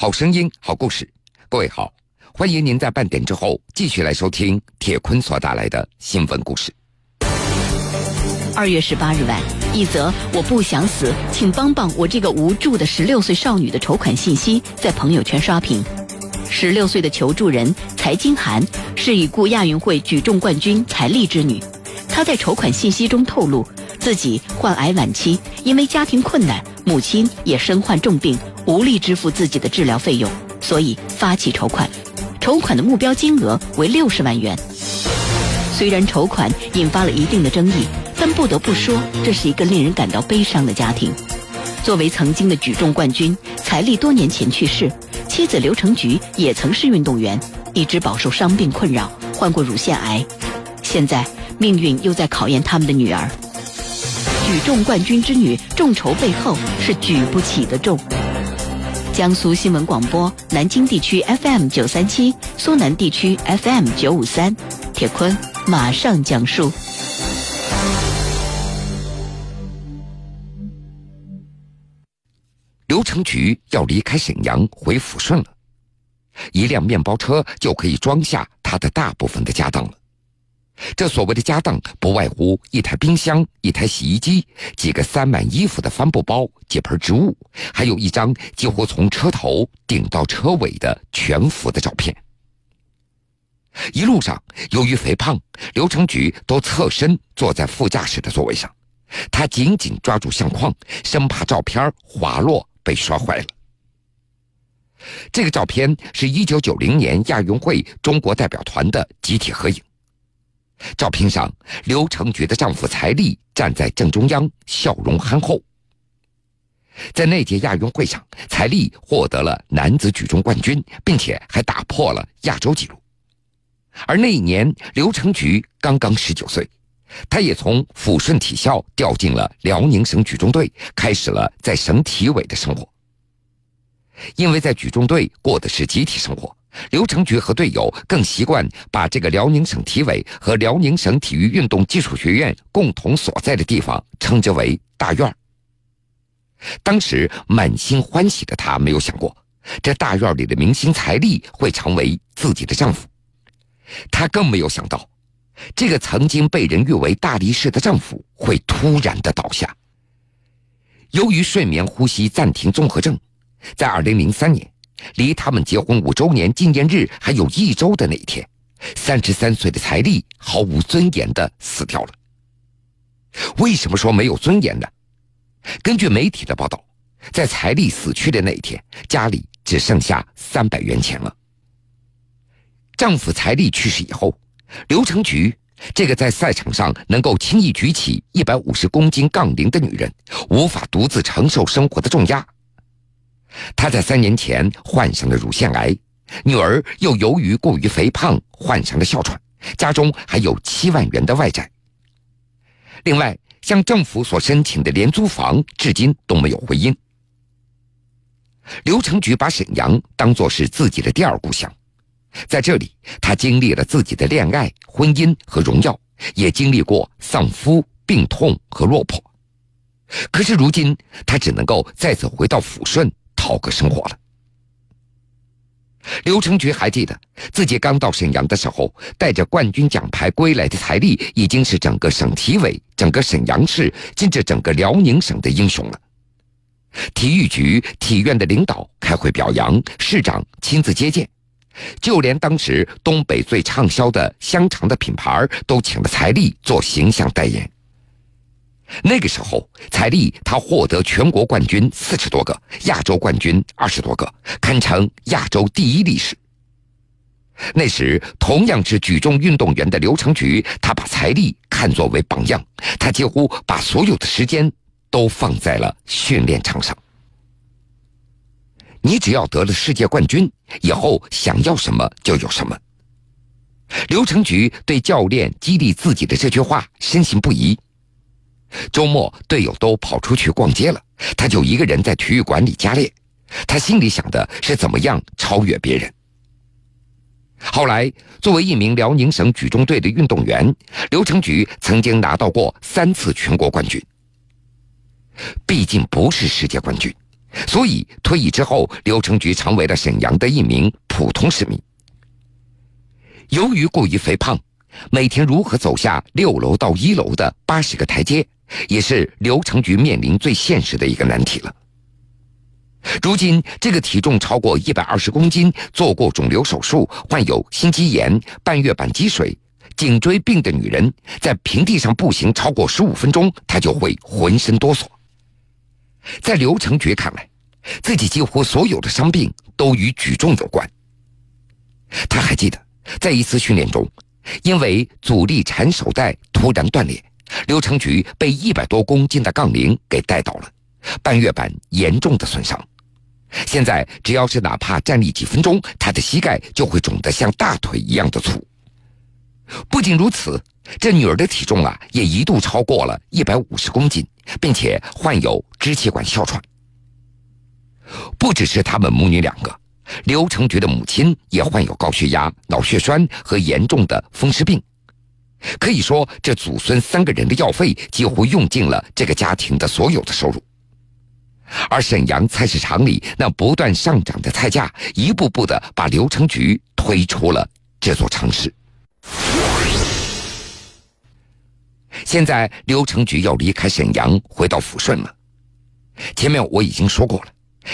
好声音，好故事。各位好，欢迎您在半点之后继续来收听铁坤所带来的新闻故事。二月十八日晚，一则我不想死，请帮帮我这个无助的十六岁少女的筹款信息在朋友圈刷屏。十六岁的求助人财金涵是已故亚运会举重冠军财丽之女，她在筹款信息中透露，自己患癌晚期，因为家庭困难，母亲也身患重病，无力支付自己的治疗费用，所以发起筹款。筹款的目标金额为六十万元。虽然筹款引发了一定的争议，但不得不说，这是一个令人感到悲伤的家庭。作为曾经的举重冠军，财力多年前去世，妻子刘成菊也曾是运动员，一直饱受伤病困扰，患过乳腺癌。现在命运又在考验他们的女儿。举重冠军之女众筹背后是举不起的重。江苏新闻广播南京地区 FM 九三七，苏南地区 FM 九五三，铁坤马上讲述。刘成菊要离开沈阳回抚顺了，一辆面包车就可以装下他的大部分的家当了。这所谓的家当，不外乎一台冰箱、一台洗衣机、几个塞满衣服的帆布包、几盆植物，还有一张几乎从车头顶到车尾的全幅的照片。一路上，由于肥胖，刘成菊都侧身坐在副驾驶的座位上，他紧紧抓住相框，生怕照片滑落被摔坏了。这个照片是一九九零年亚运会中国代表团的集体合影。照片上，刘成菊的丈夫财力站在正中央，笑容憨厚。在那届亚运会上，财力获得了男子举重冠军，并且还打破了亚洲纪录。而那一年，刘成菊刚刚十九岁，他也从抚顺体校调进了辽宁省举重队，开始了在省体委的生活。因为在举重队过的是集体生活。刘成菊和队友更习惯把这个辽宁省体委和辽宁省体育运动技术学院共同所在的地方称之为大院当时满心欢喜的她没有想过，这大院里的明星财力会成为自己的丈夫。她更没有想到，这个曾经被人誉为大力士的丈夫会突然的倒下。由于睡眠呼吸暂停综合症，在二零零三年。离他们结婚五周年纪念日还有一周的那一天，三十三岁的财力毫无尊严的死掉了。为什么说没有尊严呢？根据媒体的报道，在财力死去的那一天，家里只剩下三百元钱了。丈夫财力去世以后，刘成菊这个在赛场上能够轻易举起一百五十公斤杠铃的女人，无法独自承受生活的重压。她在三年前患上了乳腺癌，女儿又由于过于肥胖患上了哮喘，家中还有七万元的外债。另外，向政府所申请的廉租房至今都没有回音。刘成菊把沈阳当作是自己的第二故乡，在这里，她经历了自己的恋爱、婚姻和荣耀，也经历过丧夫、病痛和落魄。可是如今，她只能够再次回到抚顺。讨个生活了。刘成菊还记得自己刚到沈阳的时候，带着冠军奖牌归来的财力，已经是整个省体委、整个沈阳市，甚至整个辽宁省的英雄了。体育局、体院的领导开会表扬，市长亲自接见，就连当时东北最畅销的香肠的品牌都请了财力做形象代言。那个时候，财力他获得全国冠军四十多个，亚洲冠军二十多个，堪称亚洲第一历史。那时，同样是举重运动员的刘成菊，他把财力看作为榜样，他几乎把所有的时间都放在了训练场上。你只要得了世界冠军，以后想要什么就有什么。刘成菊对教练激励自己的这句话深信不疑。周末，队友都跑出去逛街了，他就一个人在体育馆里加练。他心里想的是怎么样超越别人。后来，作为一名辽宁省举重队的运动员，刘成菊曾经拿到过三次全国冠军。毕竟不是世界冠军，所以退役之后，刘成菊成为了沈阳的一名普通市民。由于过于肥胖，每天如何走下六楼到一楼的八十个台阶，也是刘成菊面临最现实的一个难题了。如今，这个体重超过一百二十公斤、做过肿瘤手术、患有心肌炎、半月板积水、颈椎病的女人，在平地上步行超过十五分钟，她就会浑身哆嗦。在刘成菊看来，自己几乎所有的伤病都与举重有关。他还记得，在一次训练中，因为阻力缠手带突然断裂，刘成菊被一百多公斤的杠铃给带倒了，半月板严重的损伤。现在只要是哪怕站立几分钟，他的膝盖就会肿得像大腿一样的粗。不仅如此，这女儿的体重啊，也一度超过了一百五十公斤，并且患有支气管哮喘。不只是他们母女两个，刘成菊的母亲也患有高血压、脑血栓和严重的风湿病。可以说，这祖孙三个人的药费几乎用尽了这个家庭的所有的收入。而沈阳菜市场里那不断上涨的菜价，一步步的把刘成菊推出了这座城市。现在刘成菊要离开沈阳，回到抚顺了。前面我已经说过了，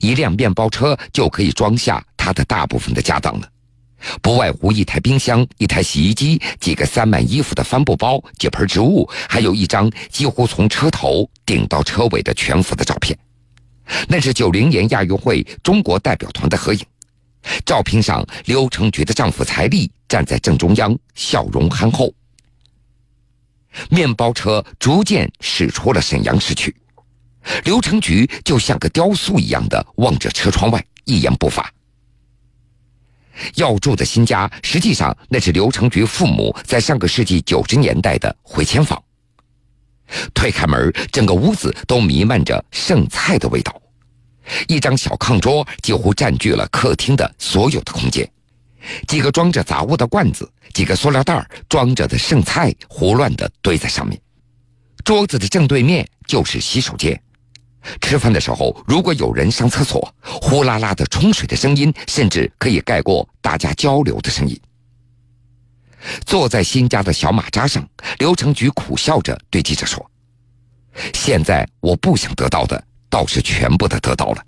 一辆面包车就可以装下他的大部分的家当了，不外乎一台冰箱、一台洗衣机、几个塞满衣服的帆布包、几盆植物，还有一张几乎从车头顶到车尾的全幅的照片。那是九零年亚运会中国代表团的合影，照片上刘成菊的丈夫财力站在正中央，笑容憨厚。面包车逐渐驶出了沈阳市区，刘成菊就像个雕塑一样的望着车窗外，一言不发。要住的新家，实际上那是刘成菊父母在上个世纪九十年代的回迁房。推开门，整个屋子都弥漫着剩菜的味道。一张小炕桌几乎占据了客厅的所有的空间，几个装着杂物的罐子，几个塑料袋装着的剩菜胡乱地堆在上面。桌子的正对面就是洗手间。吃饭的时候，如果有人上厕所，呼啦啦的冲水的声音，甚至可以盖过大家交流的声音。坐在新家的小马扎上，刘成菊苦笑着对记者说：“现在我不想得到的，倒是全部的得到了。”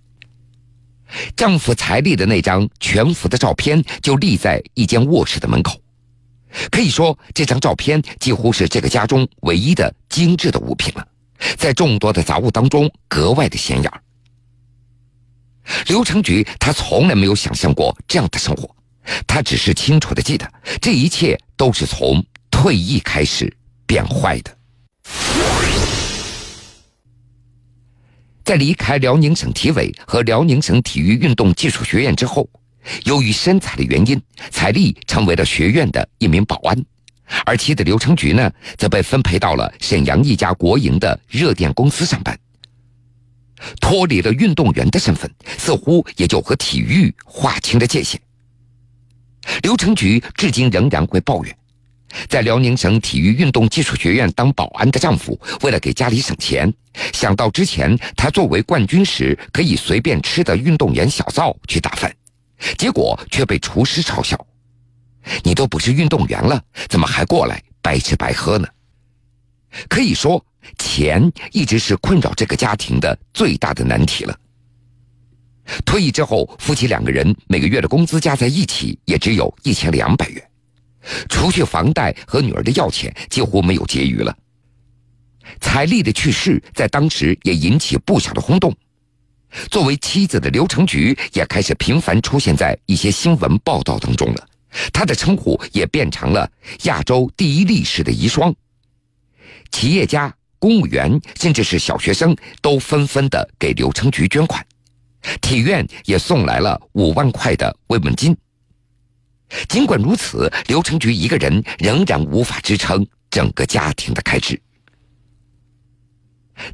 丈夫财力的那张全幅的照片就立在一间卧室的门口，可以说这张照片几乎是这个家中唯一的精致的物品了，在众多的杂物当中格外的显眼。刘成菊他从来没有想象过这样的生活。他只是清楚的记得，这一切都是从退役开始变坏的。在离开辽宁省体委和辽宁省体育运动技术学院之后，由于身材的原因，彩丽成为了学院的一名保安，而妻子刘成菊呢，则被分配到了沈阳一家国营的热电公司上班。脱离了运动员的身份，似乎也就和体育划清了界限。刘成菊至今仍然会抱怨，在辽宁省体育运动技术学院当保安的丈夫，为了给家里省钱，想到之前他作为冠军时可以随便吃的运动员小灶去打饭，结果却被厨师嘲笑：“你都不是运动员了，怎么还过来白吃白喝呢？”可以说，钱一直是困扰这个家庭的最大的难题了。退役之后，夫妻两个人每个月的工资加在一起也只有一千两百元，除去房贷和女儿的药钱，几乎没有结余了。彩丽的去世在当时也引起不小的轰动，作为妻子的刘成菊也开始频繁出现在一些新闻报道当中了，她的称呼也变成了亚洲第一力士的遗孀。企业家、公务员，甚至是小学生，都纷纷的给刘成菊捐款。体院也送来了五万块的慰问金。尽管如此，刘成菊一个人仍然无法支撑整个家庭的开支。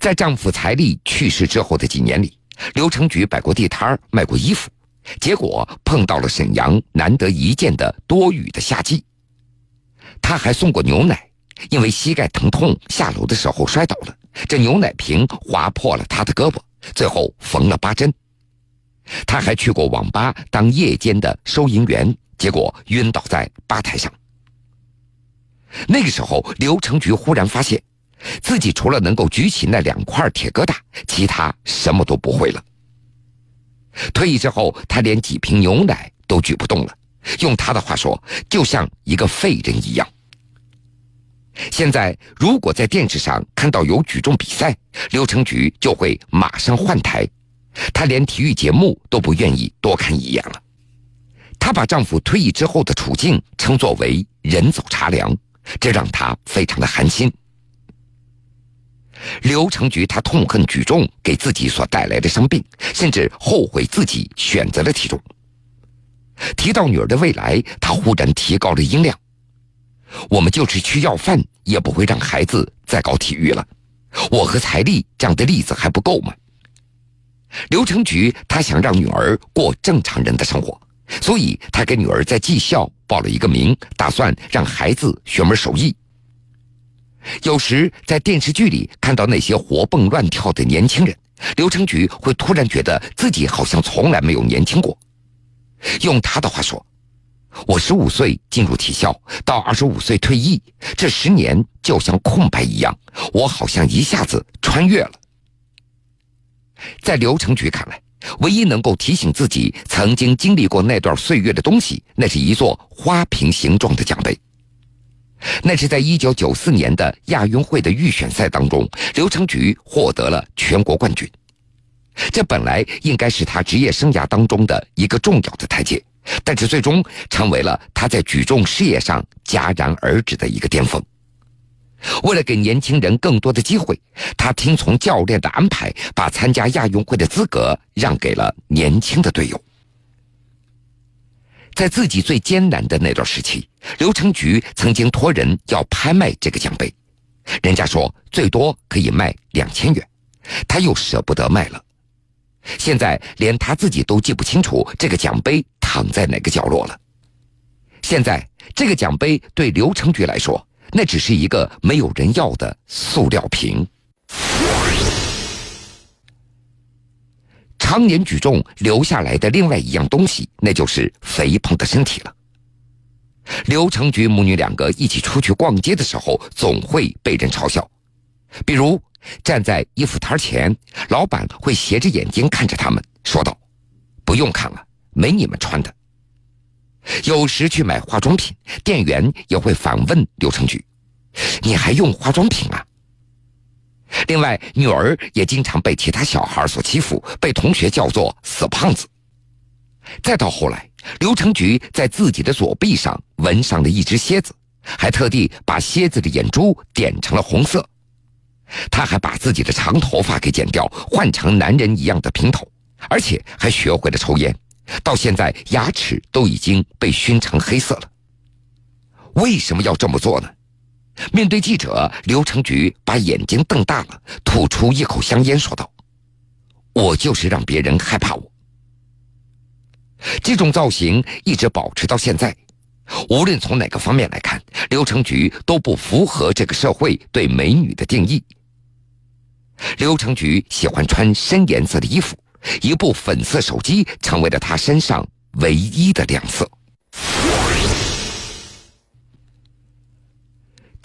在丈夫财力去世之后的几年里，刘成菊摆过地摊卖过衣服，结果碰到了沈阳难得一见的多雨的夏季。他还送过牛奶，因为膝盖疼痛下楼的时候摔倒了，这牛奶瓶划破了他的胳膊，最后缝了八针。他还去过网吧当夜间的收银员，结果晕倒在吧台上。那个时候，刘成菊忽然发现，自己除了能够举起那两块铁疙瘩，其他什么都不会了。退役之后，他连几瓶牛奶都举不动了，用他的话说，就像一个废人一样。现在，如果在电视上看到有举重比赛，刘成菊就会马上换台，她连体育节目都不愿意多看一眼了。她把丈夫退役之后的处境称作为“人走茶凉”，这让她非常的寒心。刘成菊她痛恨举重给自己所带来的伤病，甚至后悔自己选择了体重。提到女儿的未来，她忽然提高了音量。我们就是去要饭，也不会让孩子再搞体育了。我和财力这样的例子还不够吗？刘成菊他想让女儿过正常人的生活，所以他给女儿在技校报了一个名，打算让孩子学门手艺。有时在电视剧里看到那些活蹦乱跳的年轻人，刘成菊会突然觉得自己好像从来没有年轻过。用他的话说。我十五岁进入体校，到二十五岁退役，这十年就像空白一样，我好像一下子穿越了。在刘成菊看来，唯一能够提醒自己曾经经历过那段岁月的东西，那是一座花瓶形状的奖杯。那是在一九九四年的亚运会的预选赛当中，刘成菊获得了全国冠军。这本来应该是他职业生涯当中的一个重要的台阶。但是最终成为了他在举重事业上戛然而止的一个巅峰。为了给年轻人更多的机会，他听从教练的安排，把参加亚运会的资格让给了年轻的队友。在自己最艰难的那段时期，刘成菊曾经托人要拍卖这个奖杯，人家说最多可以卖两千元，他又舍不得卖了。现在连他自己都记不清楚这个奖杯躺在哪个角落了。现在这个奖杯对刘成菊来说，那只是一个没有人要的塑料瓶。常年举重留下来的另外一样东西，那就是肥胖的身体了。刘成菊母女两个一起出去逛街的时候，总会被人嘲笑，比如。站在衣服摊前，老板会斜着眼睛看着他们，说道：“不用看了，没你们穿的。”有时去买化妆品，店员也会反问刘成菊：“你还用化妆品啊？”另外，女儿也经常被其他小孩所欺负，被同学叫做“死胖子”。再到后来，刘成菊在自己的左臂上纹上了一只蝎子，还特地把蝎子的眼珠点成了红色。他还把自己的长头发给剪掉，换成男人一样的平头，而且还学会了抽烟，到现在牙齿都已经被熏成黑色了。为什么要这么做呢？面对记者，刘成菊把眼睛瞪大了，吐出一口香烟，说道：“我就是让别人害怕我。”这种造型一直保持到现在，无论从哪个方面来看，刘成菊都不符合这个社会对美女的定义。刘成菊喜欢穿深颜色的衣服，一部粉色手机成为了她身上唯一的亮色。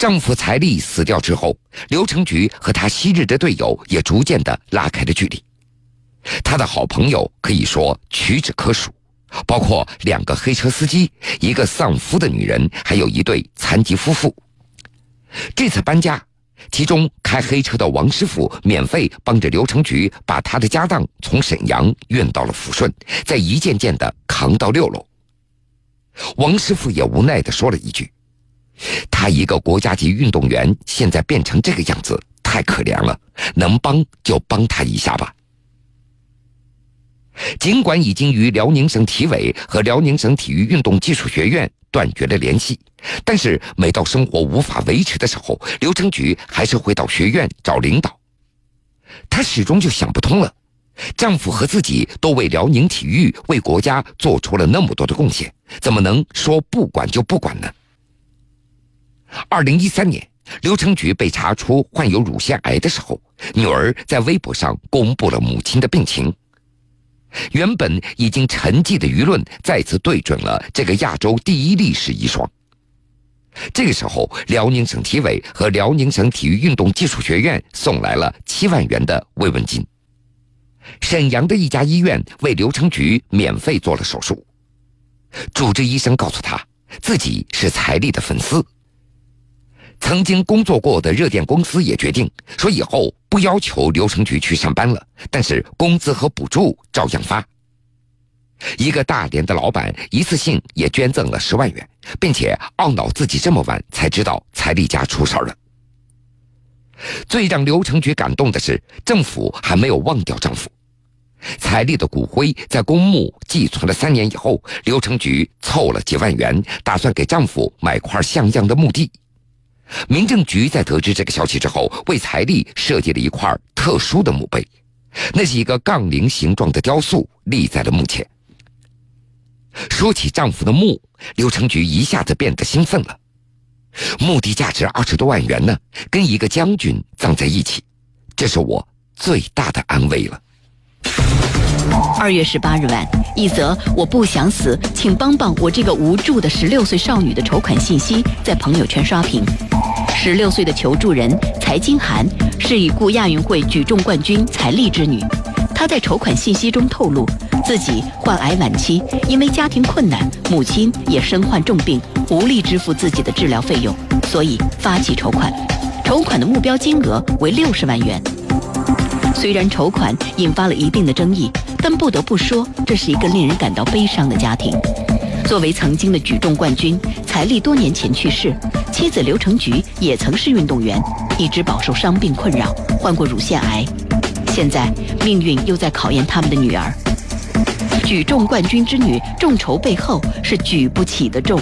丈夫财力死掉之后，刘成菊和她昔日的队友也逐渐的拉开了距离。她的好朋友可以说屈指可数，包括两个黑车司机、一个丧夫的女人，还有一对残疾夫妇。这次搬家。其中开黑车的王师傅免费帮着刘成菊把他的家当从沈阳运到了抚顺，再一件件的扛到六楼。王师傅也无奈的说了一句：“他一个国家级运动员，现在变成这个样子，太可怜了，能帮就帮他一下吧。”尽管已经与辽宁省体委和辽宁省体育运动技术学院断绝了联系。但是每到生活无法维持的时候，刘成菊还是会到学院找领导。她始终就想不通了，丈夫和自己都为辽宁体育、为国家做出了那么多的贡献，怎么能说不管就不管呢？二零一三年，刘成菊被查出患有乳腺癌的时候，女儿在微博上公布了母亲的病情。原本已经沉寂的舆论再次对准了这个亚洲第一历史遗孀。这个时候，辽宁省体委和辽宁省体育运动技术学院送来了七万元的慰问金。沈阳的一家医院为刘成菊免费做了手术。主治医生告诉他，自己是财力的粉丝。曾经工作过的热电公司也决定说，以后不要求刘成菊去上班了，但是工资和补助照样发。一个大连的老板一次性也捐赠了十万元，并且懊恼自己这么晚才知道彩丽家出事了。最让刘成菊感动的是，政府还没有忘掉丈夫。彩丽的骨灰在公墓寄存了三年以后，刘成菊凑了几万元，打算给丈夫买块像样的墓地。民政局在得知这个消息之后，为财力设计了一块特殊的墓碑，那是一个杠铃形状的雕塑，立在了墓前。说起丈夫的墓，刘成菊一下子变得兴奋了。墓地价值二十多万元呢，跟一个将军葬在一起，这是我最大的安慰了。二月十八日晚，一则“我不想死，请帮帮我这个无助的十六岁少女”的筹款信息在朋友圈刷屏。十六岁的求助人柴金涵是已故亚运会举重冠军柴丽之女。她在筹款信息中透露，自己患癌晚期，因为家庭困难，母亲也身患重病，无力支付自己的治疗费用，所以发起筹款。筹款的目标金额为六十万元。虽然筹款引发了一定的争议，但不得不说，这是一个令人感到悲伤的家庭。作为曾经的举重冠军，财力多年前去世，妻子刘成菊也曾是运动员，一直饱受伤病困扰，患过乳腺癌。现在命运又在考验他们的女儿。举重冠军之女，众筹背后是举不起的重。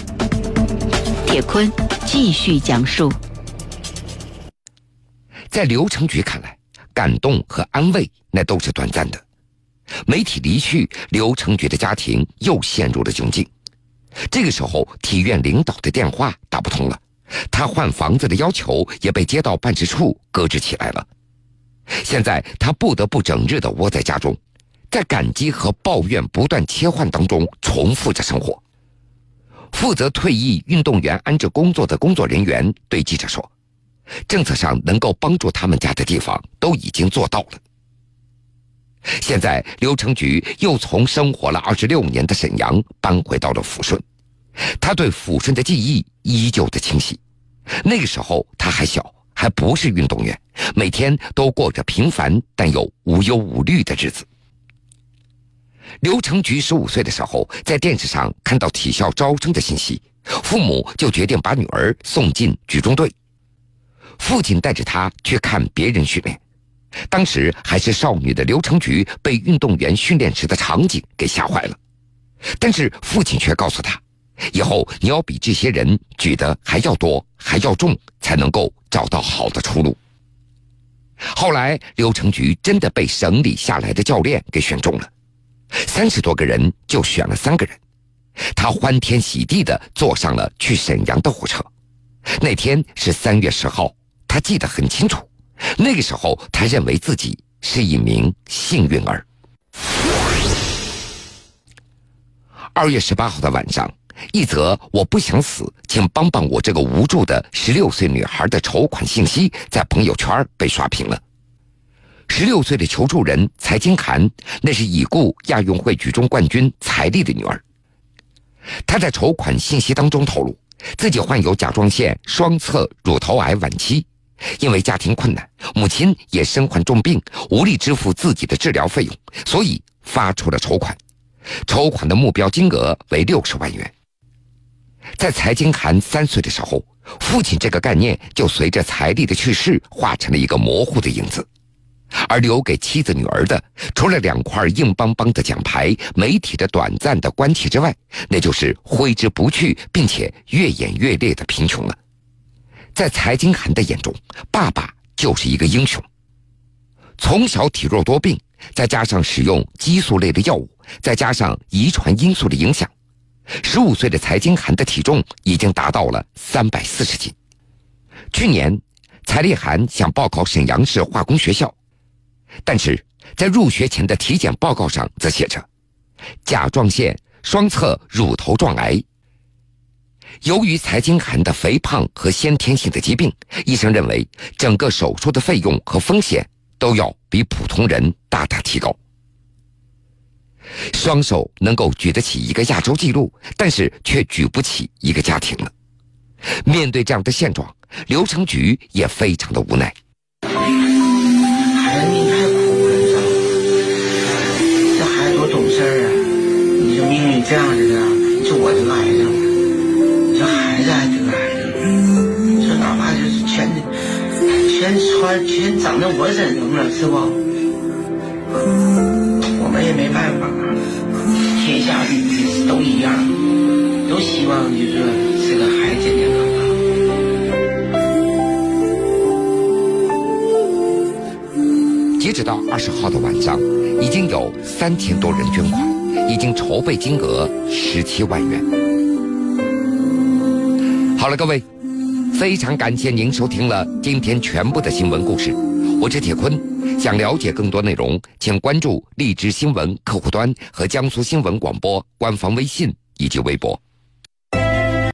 铁坤继续讲述，在刘成菊看来。感动和安慰，那都是短暂的。媒体离去，刘成菊的家庭又陷入了窘境。这个时候，体院领导的电话打不通了，他换房子的要求也被街道办事处搁置起来了。现在他不得不整日的窝在家中，在感激和抱怨不断切换当中重复着生活。负责退役运动员安置工作的工作人员对记者说。政策上能够帮助他们家的地方都已经做到了。现在刘成菊又从生活了二十六年的沈阳搬回到了抚顺，他对抚顺的记忆依旧的清晰。那个时候他还小，还不是运动员，每天都过着平凡但又无忧无虑的日子。刘成菊十五岁的时候，在电视上看到体校招生的信息，父母就决定把女儿送进举重队。父亲带着他去看别人训练，当时还是少女的刘成菊被运动员训练时的场景给吓坏了，但是父亲却告诉他，以后你要比这些人举得还要多还要重，才能够找到好的出路。后来刘成菊真的被省里下来的教练给选中了，三十多个人就选了三个人，他欢天喜地的坐上了去沈阳的火车，那天是三月十号。他记得很清楚，那个时候他认为自己是一名幸运儿。二月十八号的晚上，一则“我不想死，请帮帮我这个无助的十六岁女孩”的筹款信息在朋友圈被刷屏了。十六岁的求助人蔡金涵，那是已故亚运会举重冠军蔡丽的女儿。她在筹款信息当中透露，自己患有甲状腺双侧乳头癌晚期。因为家庭困难，母亲也身患重病，无力支付自己的治疗费用，所以发出了筹款。筹款的目标金额为六十万元。在财经涵三岁的时候，父亲这个概念就随着财力的去世化成了一个模糊的影子，而留给妻子女儿的，除了两块硬邦邦的奖牌、媒体的短暂的关切之外，那就是挥之不去并且越演越烈的贫穷了。在财金涵的眼中，爸爸就是一个英雄。从小体弱多病，再加上使用激素类的药物，再加上遗传因素的影响，十五岁的财金涵的体重已经达到了三百四十斤。去年，蔡丽涵想报考沈阳市化工学校，但是在入学前的体检报告上则写着甲状腺双侧乳头状癌。由于蔡金涵的肥胖和先天性的疾病，医生认为整个手术的费用和风险都要比普通人大大提高。双手能够举得起一个亚洲纪录，但是却举不起一个家庭了。面对这样的现状，刘成菊也非常的无奈。孩子你太苦了，你知道吗？这孩子多懂事啊！你说命运这样子的，全穿全长在我身上了，是不？我们也没办法，天下都一样，都希望就是这个孩子健健康康。截止到二十号的晚上，已经有三千多人捐款，已经筹备金额十七万元。好了，各位，非常感谢您收听了今天全部的新闻故事，我是铁坤。想了解更多内容，请关注荔枝新闻客户端和江苏新闻广播官方微信以及微博。